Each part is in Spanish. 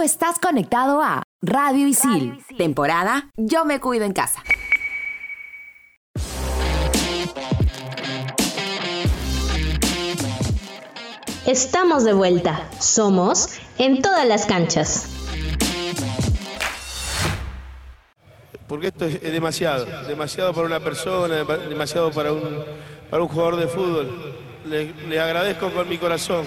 Tú estás conectado a Radio Isil, temporada Yo me cuido en casa. Estamos de vuelta. Somos en todas las canchas. Porque esto es, demasiado, demasiado para una persona, demasiado para un, para un jugador de fútbol. le agradezco con mi corazón.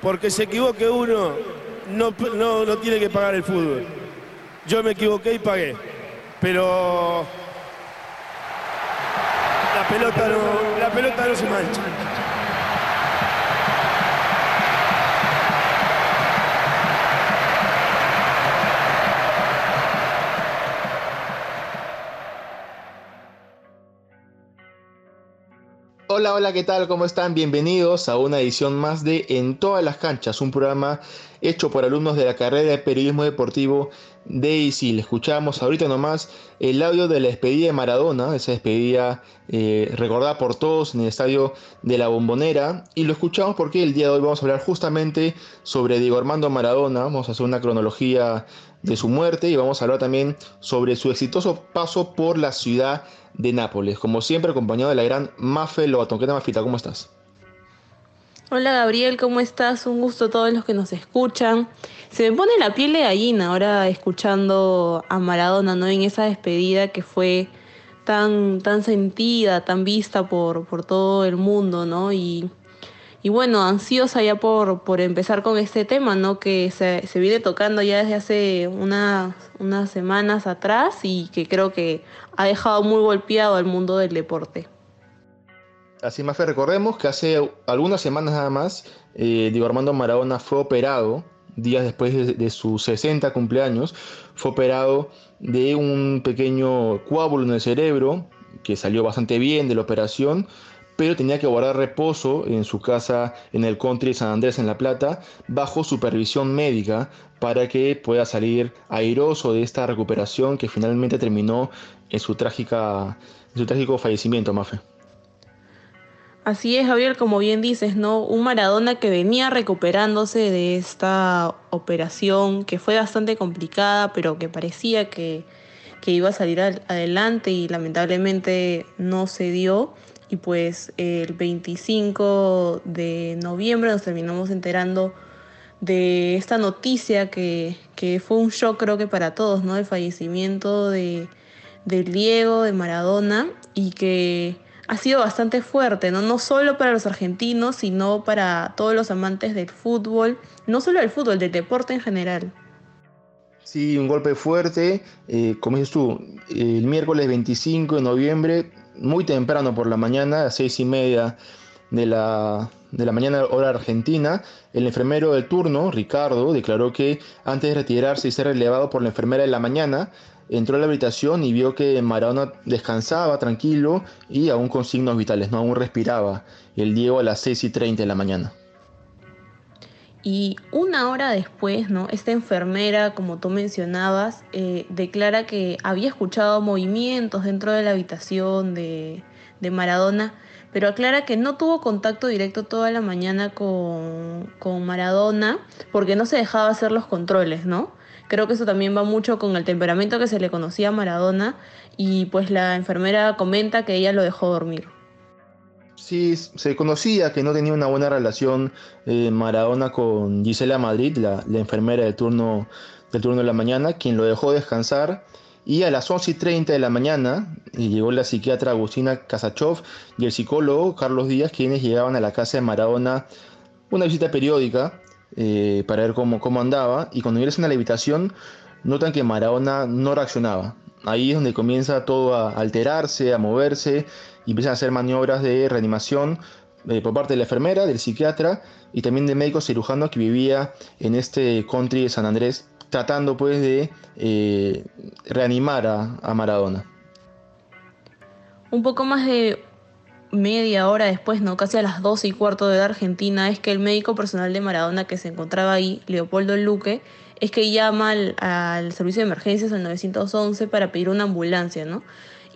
porque se equivoque uno, no, no, tiene que pagar el fútbol. Yo me equivoqué y pagué, pero la pelota no, la pelota no se mancha. Hola, hola, ¿qué tal? ¿Cómo están? Bienvenidos a una edición más de En todas las canchas, un programa hecho por alumnos de la carrera de periodismo deportivo de ISIL. Escuchamos ahorita nomás el audio de la despedida de Maradona, esa despedida eh, recordada por todos en el estadio de la Bombonera. Y lo escuchamos porque el día de hoy vamos a hablar justamente sobre Diego Armando Maradona. Vamos a hacer una cronología de su muerte y vamos a hablar también sobre su exitoso paso por la ciudad de Nápoles. Como siempre, acompañado de la gran Mafe Lobaton. ¿Qué tal, Mafita? ¿Cómo estás? Hola Gabriel, ¿cómo estás? Un gusto a todos los que nos escuchan. Se me pone la piel de gallina ahora escuchando a Maradona, ¿no? En esa despedida que fue tan, tan sentida, tan vista por, por todo el mundo, ¿no? Y, y bueno, ansiosa ya por, por empezar con este tema, ¿no? Que se, se viene tocando ya desde hace unas, unas semanas atrás y que creo que ha dejado muy golpeado al mundo del deporte. Así más recordemos que hace algunas semanas nada más, eh, Armando Maradona fue operado, días después de, sus 60 cumpleaños, fue operado de un pequeño coágulo en el cerebro, que salió bastante bien de la operación, pero tenía que guardar reposo en su casa en el country San Andrés en La Plata, bajo supervisión médica, para que pueda salir airoso de esta recuperación que finalmente terminó en su, trágica, su trágico fallecimiento, Mafe. Así es, Javier, como bien dices, ¿no? Un Maradona que venía recuperándose de esta operación que fue bastante complicada, pero que parecía que, que iba a salir adelante y lamentablemente no se dio. Y pues el 25 de noviembre nos terminamos enterando de esta noticia que, que fue un shock creo que para todos, ¿no? El fallecimiento de, de Diego, de Maradona, y que ha sido bastante fuerte, ¿no? No solo para los argentinos, sino para todos los amantes del fútbol, no solo del fútbol, del deporte en general. Sí, un golpe fuerte. Eh, como dices tú, el miércoles 25 de noviembre, muy temprano por la mañana, a seis y media de la, de la mañana hora argentina, el enfermero del turno, Ricardo, declaró que antes de retirarse y ser relevado por la enfermera de la mañana, entró a la habitación y vio que Maradona descansaba tranquilo y aún con signos vitales, no aún respiraba. El Diego a las 6 y 30 de la mañana. Y una hora después, ¿no? Esta enfermera, como tú mencionabas, eh, declara que había escuchado movimientos dentro de la habitación de, de, Maradona, pero aclara que no tuvo contacto directo toda la mañana con, con Maradona porque no se dejaba hacer los controles, ¿no? Creo que eso también va mucho con el temperamento que se le conocía a Maradona y pues la enfermera comenta que ella lo dejó dormir. Sí, se conocía que no tenía una buena relación eh, Maradona con Gisela Madrid, la, enfermera del turno, del turno de la mañana, quien lo dejó descansar Y a las 11 y 30 de la mañana llegó la psiquiatra Agustina Kasachov y el psicólogo Carlos Díaz, quienes llegaban a la casa de Maradona una visita periódica eh, para ver cómo, cómo andaba. Y cuando ingresan a la habitación, notan que Maradona no reaccionaba. Ahí es donde comienza todo a alterarse, a moverse y empiezan a hacer maniobras de reanimación eh, por parte de la enfermera, del psiquiatra y también de médico cirujano que vivía en este country de San Andrés tratando pues de eh, reanimar a, Maradona. Un poco más de media hora después, no casi a las 12 y cuarto de la Argentina, es que el médico personal de Maradona que se encontraba ahí, Leopoldo Luque, es que llama al, servicio de emergencias al 911 para pedir una ambulancia, ¿no?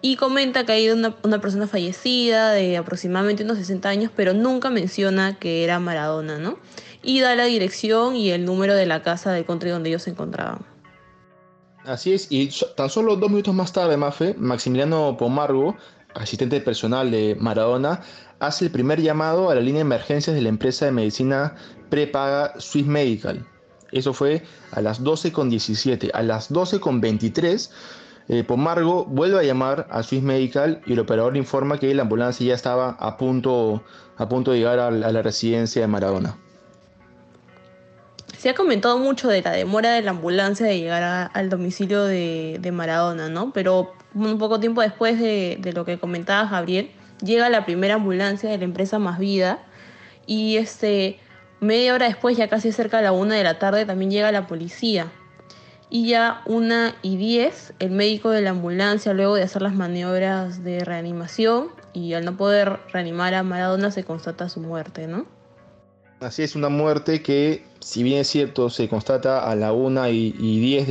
Y comenta que hay una, persona fallecida de aproximadamente unos 60 años, pero nunca menciona que era Maradona, ¿no? y da la dirección y el número de la casa de country donde ellos se encontraban. Así es, y tan solo dos minutos más tarde, Mafe, Maximiliano Pomargo, asistente personal de Maradona, hace el primer llamado a la línea de emergencias de la empresa de medicina prepaga Swiss Medical. Eso fue a las 12.17. A las 12.23, eh, Pomargo vuelve a llamar a Swiss Medical y el operador informa que la ambulancia ya estaba a punto, a punto de llegar a la residencia de Maradona. Se ha comentado mucho de la demora de la ambulancia de llegar al domicilio de, Maradona, ¿no? Pero un poco tiempo después de, lo que comentaba Gabriel, llega la primera ambulancia de la empresa Más Vida y este, media hora después, ya casi cerca de la una de la tarde, también llega la policía. Y ya una y diez, el médico de la ambulancia, luego de hacer las maniobras de reanimación y al no poder reanimar a Maradona, se constata su muerte, ¿no? Así es, una muerte que, si bien es cierto, se constata a la 1 y, 10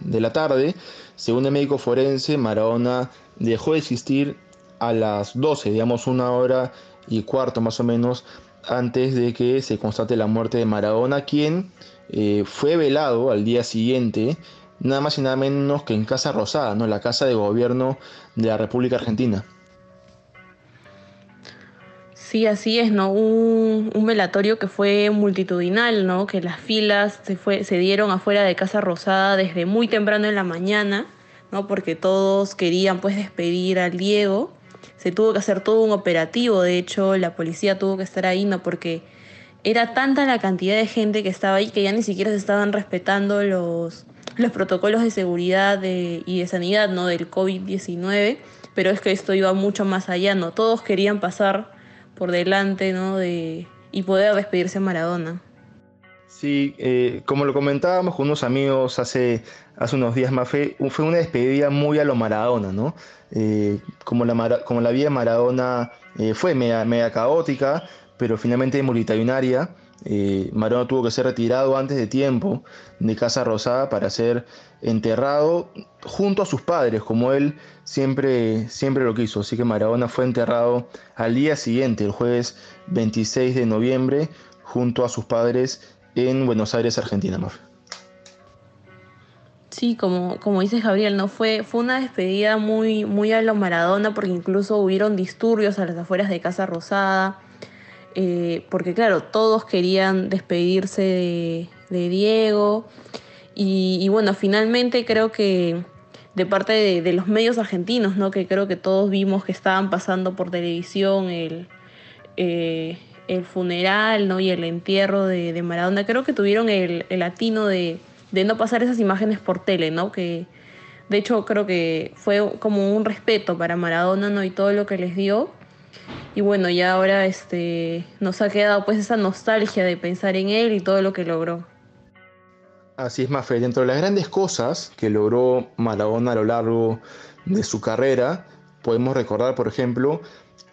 de, la tarde, según el médico forense, Maradona dejó de existir a las 12, digamos una hora y cuarto más o menos, antes de que se constate la muerte de Maradona, quien eh, fue velado al día siguiente, nada más y nada menos que en Casa Rosada, ¿no? la casa de gobierno de la República Argentina. Sí, así es, ¿no? Un, velatorio que fue multitudinal, ¿no? Que las filas se, fue, se dieron afuera de Casa Rosada desde muy temprano en la mañana, ¿no? Porque todos querían pues despedir al Diego. Se tuvo que hacer todo un operativo, de hecho la policía tuvo que estar ahí, ¿no? Porque era tanta la cantidad de gente que estaba ahí que ya ni siquiera se estaban respetando los, los protocolos de seguridad y de sanidad, ¿no? Del COVID-19, pero es que esto iba mucho más allá, ¿no? Todos querían pasar por delante, ¿no? De, y poder despedirse a Maradona. Sí, eh, como lo comentábamos con unos amigos hace, hace unos días más, fue, fue una despedida muy a lo Maradona, ¿no? Eh, como, la, como la vida de Maradona eh, fue media, media, caótica, pero finalmente multitudinaria, eh, Maradona tuvo que ser retirado antes de tiempo de Casa Rosada para ser enterrado junto a sus padres, como él siempre, siempre lo quiso. Así que Maradona fue enterrado al día siguiente, el jueves 26 de noviembre, junto a sus padres en Buenos Aires, Argentina. Sí, como, como dices Gabriel, ¿no? Fue, fue una despedida muy, muy a lo Maradona porque incluso hubieron disturbios a las afueras de Casa Rosada. Eh, porque claro, todos querían despedirse de, Diego y, bueno, finalmente creo que de parte de, los medios argentinos, ¿no? que creo que todos vimos que estaban pasando por televisión el, eh, el funeral ¿no? y el entierro de, Maradona, creo que tuvieron el, el atino de, de, no pasar esas imágenes por tele, ¿no? que de hecho creo que fue como un respeto para Maradona ¿no? y todo lo que les dio y bueno, ya ahora este, nos ha quedado pues esa nostalgia de pensar en él y todo lo que logró. Así es, Mafe. Dentro de las grandes cosas que logró Maradona a lo largo de su carrera, podemos recordar, por ejemplo,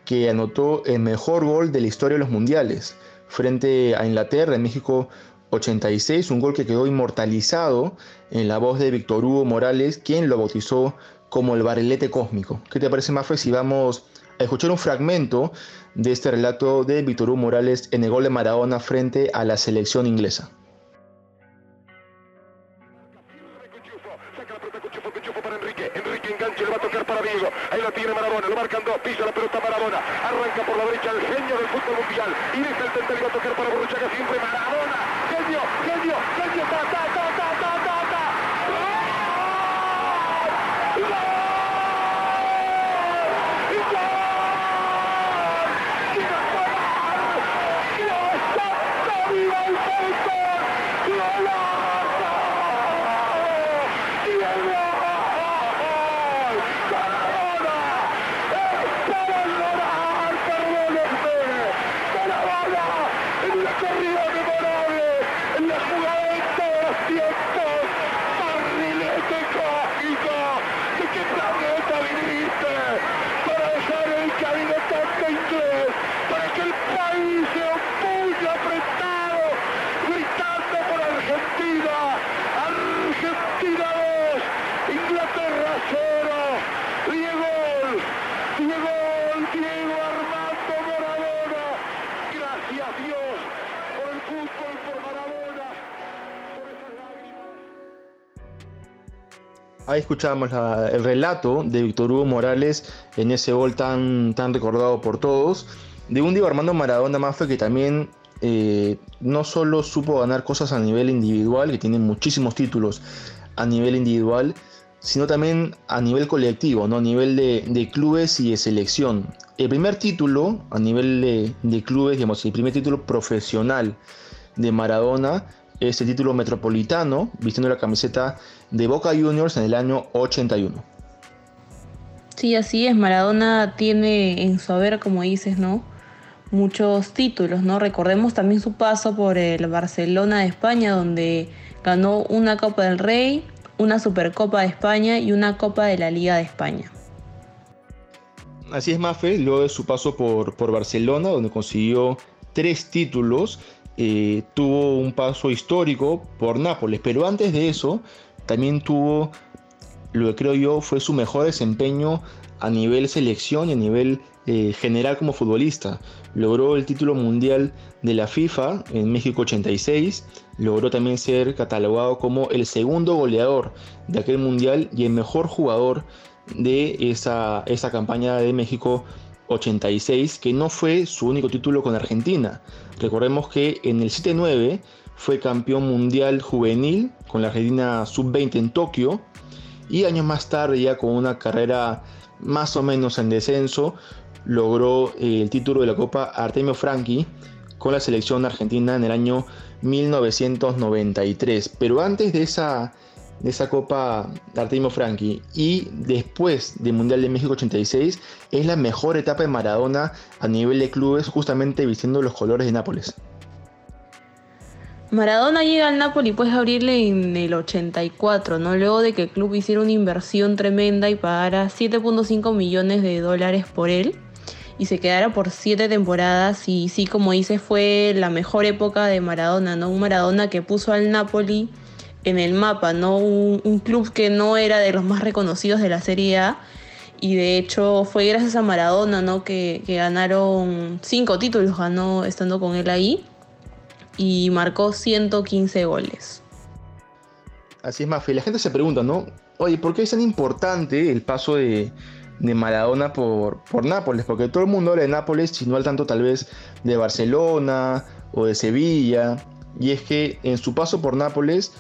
que anotó el mejor gol de la historia de los mundiales frente a Inglaterra en México 86, un gol que quedó inmortalizado en la voz de Víctor Hugo Morales, quien lo bautizó como el barrilete cósmico. ¿Qué te parece, Mafe, si vamos escuchar un fragmento de este relato de Víctor Hugo Morales en el gol de Maradona frente a la selección inglesa. Para. Ahí la tiene Maradona, lo marcan dos, pisa la pelota Maradona. Arranca por la derecha el genio del fútbol mundial. Y deja el tente, le va a tocar para Borruchaga, siempre Maradona. Genio, genio, genio, ta, Ahí escuchábamos el relato de Víctor Hugo Morales en ese gol tan, tan recordado por todos, de un Diego Armando Maradona Mafe que también eh, no solo supo ganar cosas a nivel individual, que tiene muchísimos títulos a nivel individual, sino también a nivel colectivo, ¿no? a nivel de, clubes y de selección. El primer título a nivel de, de clubes, digamos, el primer título profesional de Maradona es el título metropolitano, vistiendo la camiseta de Boca Juniors en el año 81. Sí, así es. Maradona tiene en su haber, como dices, ¿no? Muchos títulos, ¿no? Recordemos también su paso por el Barcelona de España, donde ganó una Copa del Rey, una Supercopa de España y una Copa de la Liga de España. Así es, Mafe, luego de su paso por, por Barcelona, donde consiguió tres títulos, eh, tuvo un paso histórico por Nápoles, pero antes de eso también tuvo lo que creo yo fue su mejor desempeño a nivel selección y a nivel eh, general como futbolista. Logró el título mundial de la FIFA en México 86, logró también ser catalogado como el segundo goleador de aquel mundial y el mejor jugador de esa, esa campaña de México 86, que no fue su único título con Argentina. Recordemos que en el 7-9 fue campeón mundial juvenil con la Argentina sub-20 en Tokio y años más tarde ya con una carrera más o menos en descenso logró eh, el título de la Copa Artemio Franchi con la selección argentina en el año 1993. Pero antes de esa de esa Copa Franchi y después del Mundial de México 86 es la mejor etapa de Maradona a nivel de clubes justamente vistiendo los colores de Nápoles. Maradona llega al Napoli puedes abrirle en el 84, ¿no? Luego de que el club hiciera una inversión tremenda y pagara 7.5 millones de dólares por él y se quedara por 7 temporadas y sí, como dices, fue la mejor época de Maradona, ¿no? Un Maradona que puso al Napoli en el mapa, ¿no? Un, club que no era de los más reconocidos de la Serie A. Y de hecho fue gracias a Maradona, ¿no? Que, ganaron cinco títulos, ganó estando con él ahí. Y marcó 115 goles. Así es, Mafi. La gente se pregunta, ¿no? Oye, ¿por qué es tan importante el paso de, Maradona por, por Nápoles? Porque todo el mundo habla de Nápoles, si no al tanto tal vez de Barcelona o de Sevilla. Y es que en su paso por Nápoles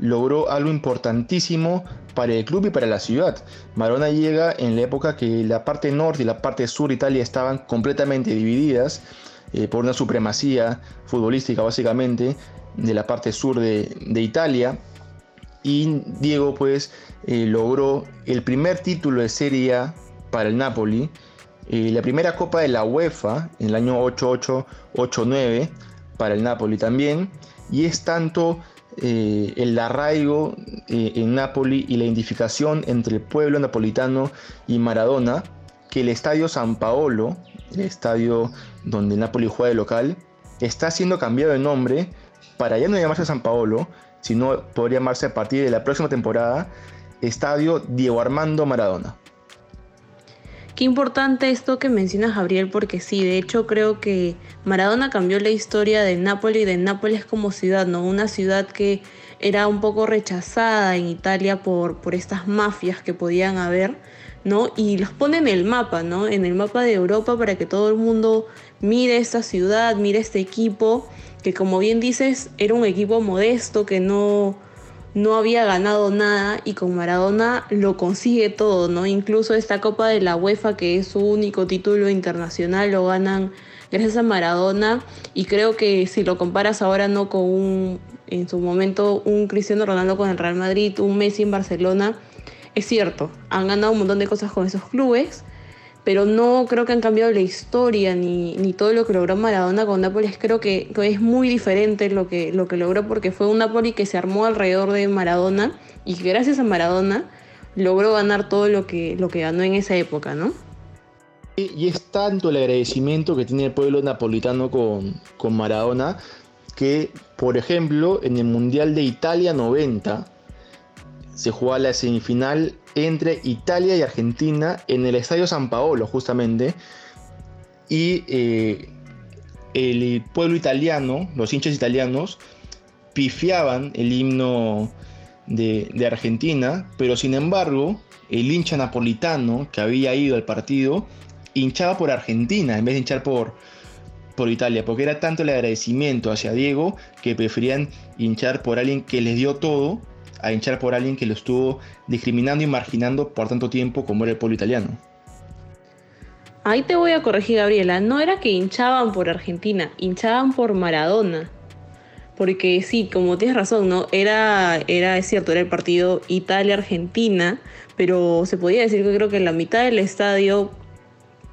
logró algo importantísimo para el club y para la ciudad. Marona llega en la época que la parte norte y la parte sur de Italia estaban completamente divididas eh, por una supremacía futbolística básicamente de la parte sur de, Italia. Y Diego pues eh, logró el primer título de Serie A para el Napoli, eh, la primera Copa de la UEFA en el año 88-89 para el Napoli también, y es tanto eh, el arraigo eh, en Nápoli y la identificación entre el pueblo napolitano y Maradona, que el estadio San Paolo, el estadio donde Napoli juega de local, está siendo cambiado de nombre para ya no llamarse San Paolo, sino podría llamarse a partir de la próxima temporada Estadio Diego Armando Maradona. Qué importante esto que mencionas, Gabriel, porque sí, de hecho creo que Maradona cambió la historia de Nápoles y de Nápoles como ciudad, ¿no? Una ciudad que era un poco rechazada en Italia por, por estas mafias que podían haber, ¿no? Y los pone en el mapa, ¿no? En el mapa de Europa para que todo el mundo mire esta ciudad, mire este equipo, que como bien dices, era un equipo modesto que no no había ganado nada y con Maradona lo consigue todo, ¿no? Incluso esta Copa de la UEFA, que es su único título internacional, lo ganan gracias a Maradona y creo que si lo comparas ahora no con un, en su momento, un Cristiano Ronaldo con el Real Madrid, un Messi en Barcelona, es cierto, han ganado un montón de cosas con esos clubes, pero no creo que han cambiado la historia ni, ni todo lo que logró Maradona con Nápoles. Creo que, es muy diferente lo que, lo que logró porque fue un Napoli que se armó alrededor de Maradona y que gracias a Maradona logró ganar todo lo que, lo que ganó en esa época, ¿no? Y es tanto el agradecimiento que tiene el pueblo napolitano con, con Maradona que, por ejemplo, en el Mundial de Italia 90, se jugó la semifinal entre Italia y Argentina en el Estadio San Paolo, justamente. Y eh, el pueblo italiano, los hinchas italianos, pifiaban el himno de, Argentina, pero sin embargo, el hincha napolitano que había ido al partido hinchaba por Argentina en vez de hinchar por, por Italia, porque era tanto el agradecimiento hacia Diego que preferían hinchar por alguien que les dio todo a hinchar por alguien que lo estuvo discriminando y marginando por tanto tiempo como era el pueblo italiano. Ahí te voy a corregir, Gabriela. No era que hinchaban por Argentina, hinchaban por Maradona. Porque sí, como tienes razón, ¿no? Era, era, es cierto, era el partido Italia-Argentina, pero se podía decir que creo que la mitad del estadio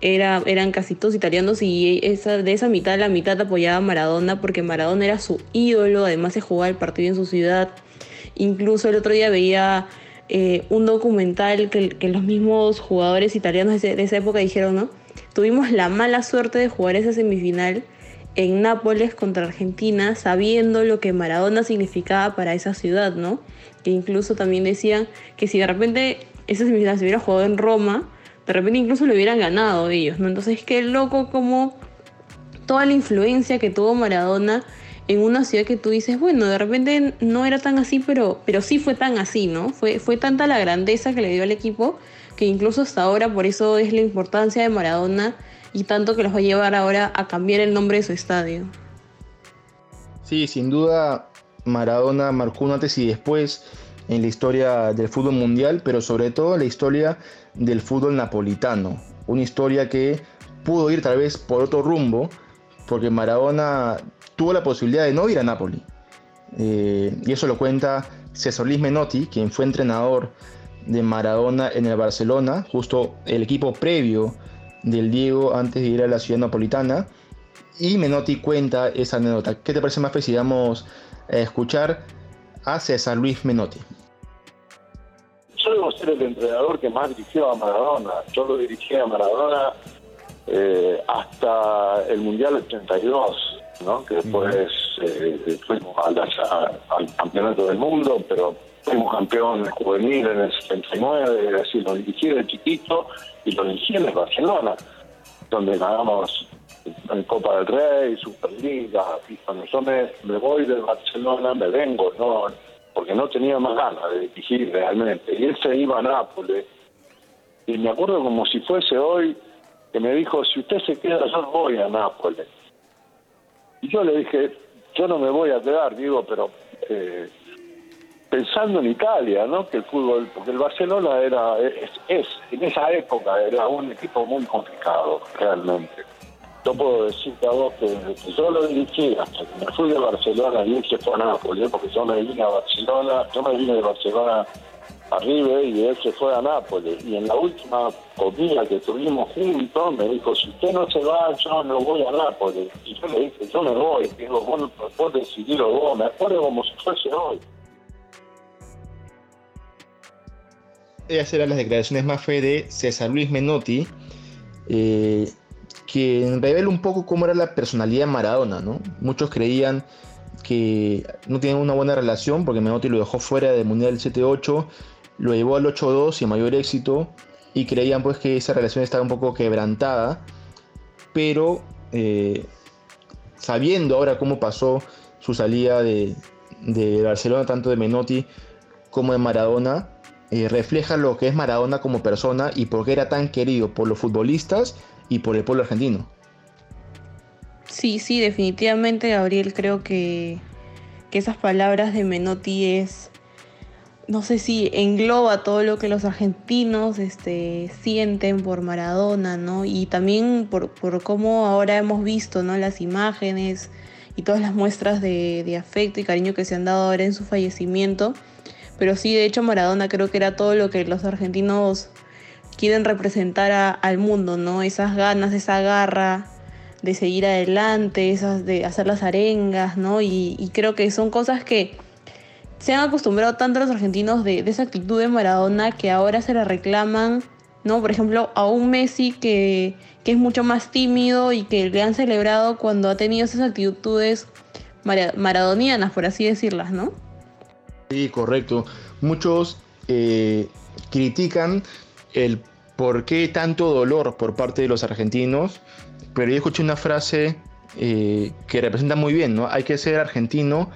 era, eran casi todos italianos y esa, de esa mitad, la mitad apoyaba Maradona porque Maradona era su ídolo, además se jugaba el partido en su ciudad. Incluso el otro día veía eh, un documental que, los mismos jugadores italianos de, esa época dijeron, ¿no? Tuvimos la mala suerte de jugar esa semifinal en Nápoles contra Argentina, sabiendo lo que Maradona significaba para esa ciudad, ¿no? Que incluso también decían que si de repente esa semifinal se hubiera jugado en Roma, de repente incluso lo hubieran ganado ellos, ¿no? Entonces, qué loco como toda la influencia que tuvo Maradona en una ciudad que tú dices, bueno, de repente no era tan así, pero, pero sí fue tan así, ¿no? Fue, fue tanta la grandeza que le dio al equipo que incluso hasta ahora, por eso es la importancia de Maradona y tanto que los va a llevar ahora a cambiar el nombre de su estadio. Sí, sin duda Maradona marcó antes y después en la historia del fútbol mundial, pero sobre todo en la historia del fútbol napolitano. Una historia que pudo ir tal vez por otro rumbo, porque Maradona tuvo la posibilidad de no ir a Napoli. Eh, y eso lo cuenta César Luis Menotti, quien fue entrenador de Maradona en el Barcelona, justo el equipo previo del Diego antes de ir a la ciudad napolitana. Y Menotti cuenta esa anécdota. ¿Qué te parece más si vamos a escuchar a César Luis Menotti? Yo debo ser el entrenador que más dirigió a Maradona. Yo lo dirigí a Maradona eh, hasta el Mundial 82 que después eh, fuimos al campeonato del mundo, pero fuimos campeón juvenil en el 79, es decir, lo dirigí de chiquito y lo dirigí en el Barcelona, donde ganamos en Copa del Rey, Superliga, y cuando yo me, voy del Barcelona me vengo, no porque no tenía más ganas de dirigir realmente, y él se iba a Nápoles, y me acuerdo como si fuese hoy, que me dijo, si usted se queda, yo voy a Nápoles. Y yo le dije, yo no me voy a quedar, digo, pero eh, pensando en Italia, ¿no? Que el fútbol, porque el Barcelona era, es, en esa época era un equipo muy complicado, realmente. Yo puedo decirte a vos que yo lo dirigí hasta que me fui de Barcelona y él se fue a Nápoles, porque yo me vine a Barcelona, yo me vine de Barcelona arriba y él se fue a Nápoles. Y en la última comida que tuvimos juntos me dijo, si usted no se va, yo no voy a Nápoles. Y yo le dije, yo me voy. Digo, vos, vos decidirlo vos. Me acuerdo como si fuese hoy. Esas eran las declaraciones más fe de César Luis Menotti, eh, que revela un poco cómo era la personalidad de Maradona, ¿no? Muchos creían que no tenían una buena relación porque Menotti lo dejó fuera del Mundial 7-8 lo llevó al 8-2 y mayor éxito y creían pues que esa relación estaba un poco quebrantada, pero eh, sabiendo ahora cómo pasó su salida de, Barcelona, tanto de Menotti como de Maradona, eh, refleja lo que es Maradona como persona y por qué era tan querido por los futbolistas y por el pueblo argentino. Sí, sí, definitivamente, Gabriel, creo que, que esas palabras de Menotti es no sé si engloba todo lo que los argentinos este, sienten por Maradona, ¿no? Y también por, cómo ahora hemos visto, ¿no? Las imágenes y todas las muestras de, afecto y cariño que se han dado ahora en su fallecimiento. Pero sí, de hecho, Maradona creo que era todo lo que los argentinos quieren representar al mundo, ¿no? Esas ganas, esa garra de seguir adelante, esas de hacer las arengas, ¿no? y creo que son cosas que se han acostumbrado tanto los argentinos de, esa actitud de Maradona que ahora se la reclaman, ¿no? Por ejemplo, a un Messi que, es mucho más tímido y que le han celebrado cuando ha tenido esas actitudes maradonianas, por así decirlas, ¿no? Sí, correcto. Muchos eh, critican el por qué tanto dolor por parte de los argentinos, pero yo escuché una frase eh, que representa muy bien, ¿no? Hay que ser argentino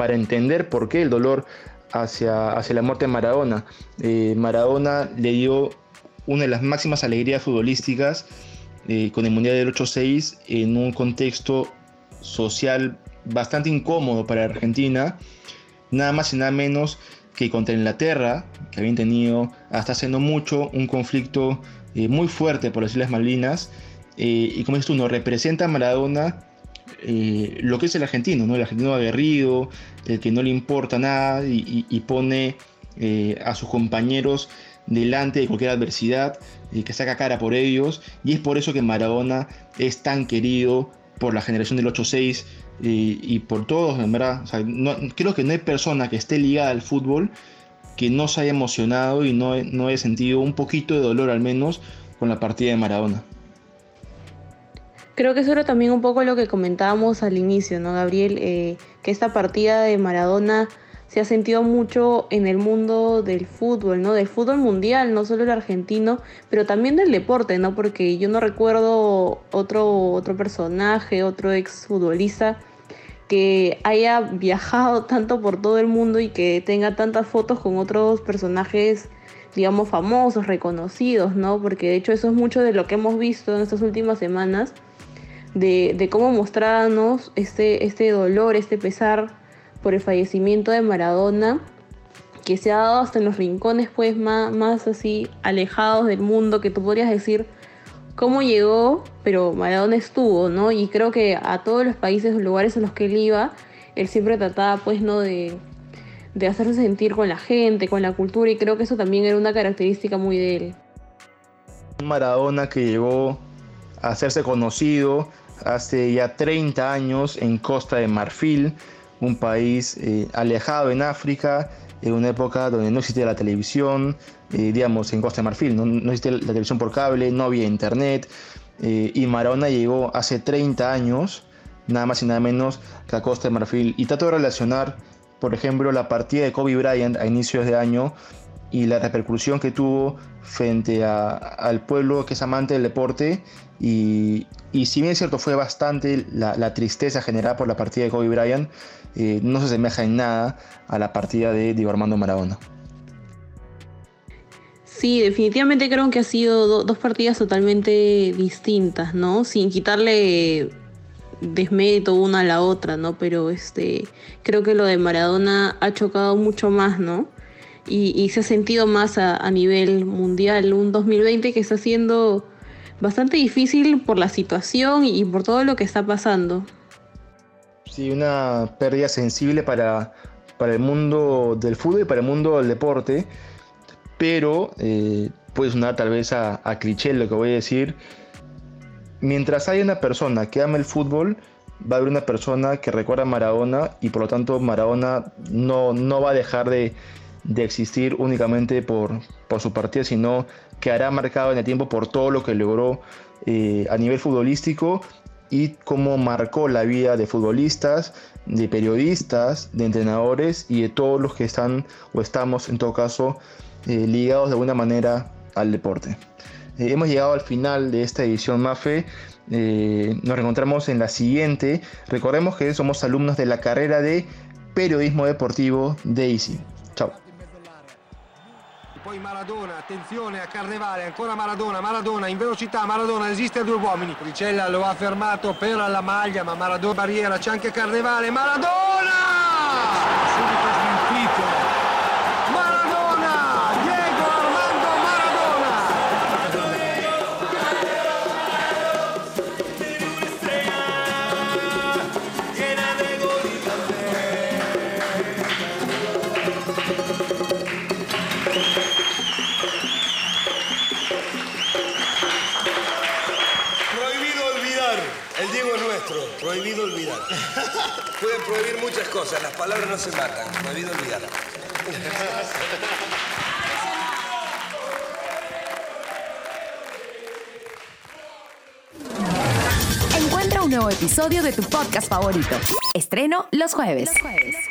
para entender por qué el dolor hacia, hacia la muerte de Maradona. Eh, Maradona le dio una de las máximas alegrías futbolísticas eh, con el Mundial del 8-6 en un contexto social bastante incómodo para Argentina, nada más y nada menos que contra Inglaterra, que habían tenido hasta hace no mucho un conflicto eh, muy fuerte por las Islas Malvinas, y como dices tú, representa a Maradona eh, lo que es el argentino, ¿no? El argentino aguerrido, el que no le importa nada y, pone eh, a sus compañeros delante de cualquier adversidad, y que saca cara por ellos, y es por eso que Maradona es tan querido por la generación del 8-6 y, por todos, en verdad. creo que no hay persona que esté ligada al fútbol que no se haya emocionado y no, no haya sentido un poquito de dolor al menos con la partida de Maradona. Creo que eso era también un poco lo que comentábamos al inicio, ¿no, Gabriel? Eh, que esta partida de Maradona se ha sentido mucho en el mundo del fútbol, ¿no? Del fútbol mundial, no solo el argentino, pero también del deporte, ¿no? Porque yo no recuerdo otro, otro personaje, otro exfutbolista que haya viajado tanto por todo el mundo y que tenga tantas fotos con otros personajes, digamos, famosos, reconocidos, ¿no? Porque de hecho eso es mucho de lo que hemos visto en estas últimas semanas de, cómo mostrarnos este, este dolor, este pesar por el fallecimiento de Maradona, que se ha dado hasta en los rincones pues más, más así alejados del mundo, que tú podrías decir cómo llegó, pero Maradona estuvo, ¿no? Y creo que a todos los países o lugares a los que él iba, él siempre trataba pues, ¿no? De, de hacerse sentir con la gente, con la cultura, y creo que eso también era una característica muy de él. Maradona que llegó a hacerse conocido hace ya 30 años en Costa de Marfil, un país eh, alejado en África, en una época donde no existía la televisión, eh, digamos, en Costa de Marfil, no, existía la televisión por cable, no había internet, eh, y Marona llegó hace 30 años, nada más y nada menos que a Costa de Marfil, y trato de relacionar, por ejemplo, la partida de Kobe Bryant a inicios de año y la repercusión que tuvo frente al pueblo que es amante del deporte y, si bien es cierto fue bastante la, tristeza generada por la partida de Kobe Bryant, eh, no se asemeja en nada a la partida de Diego Armando Maradona. Sí, definitivamente creo que ha sido dos partidas totalmente distintas, ¿no? Sin quitarle desmérito una a la otra, ¿no? Pero este, creo que lo de Maradona ha chocado mucho más, ¿no? Y, se ha sentido más a, nivel mundial. Un 2020 que está siendo bastante difícil por la situación y por todo lo que está pasando. Sí, una pérdida sensible para, para el mundo del fútbol y para el mundo del deporte, pero eh, puede sonar tal vez a, cliché lo que voy a decir. Mientras hay una persona que ama el fútbol, va a haber una persona que recuerda a Maradona y por lo tanto Maradona no, no va a dejar de, de existir únicamente por, por su partida, sino que hará marcado en el tiempo por todo lo que logró eh, a nivel futbolístico y cómo marcó la vida de futbolistas, de periodistas, de entrenadores y de todos los que están o estamos en todo caso eh, ligados de alguna manera al deporte. Eh, hemos llegado al final de esta edición MAFE. nos reencontramos en la siguiente. Recordemos que somos alumnos de la carrera de periodismo deportivo de ICI. Poi Maradona, attenzione a Carnevale, ancora Maradona, Maradona in velocità, Maradona resiste a due uomini, Ricella lo ha fermato per la maglia, ma Maradona barriera, c'è anche Carnevale, Maradona! Palabras no se matan. Prohibido olvidar. Encuentra un nuevo episodio de tu podcast favorito. Estreno los jueves. Los jueves.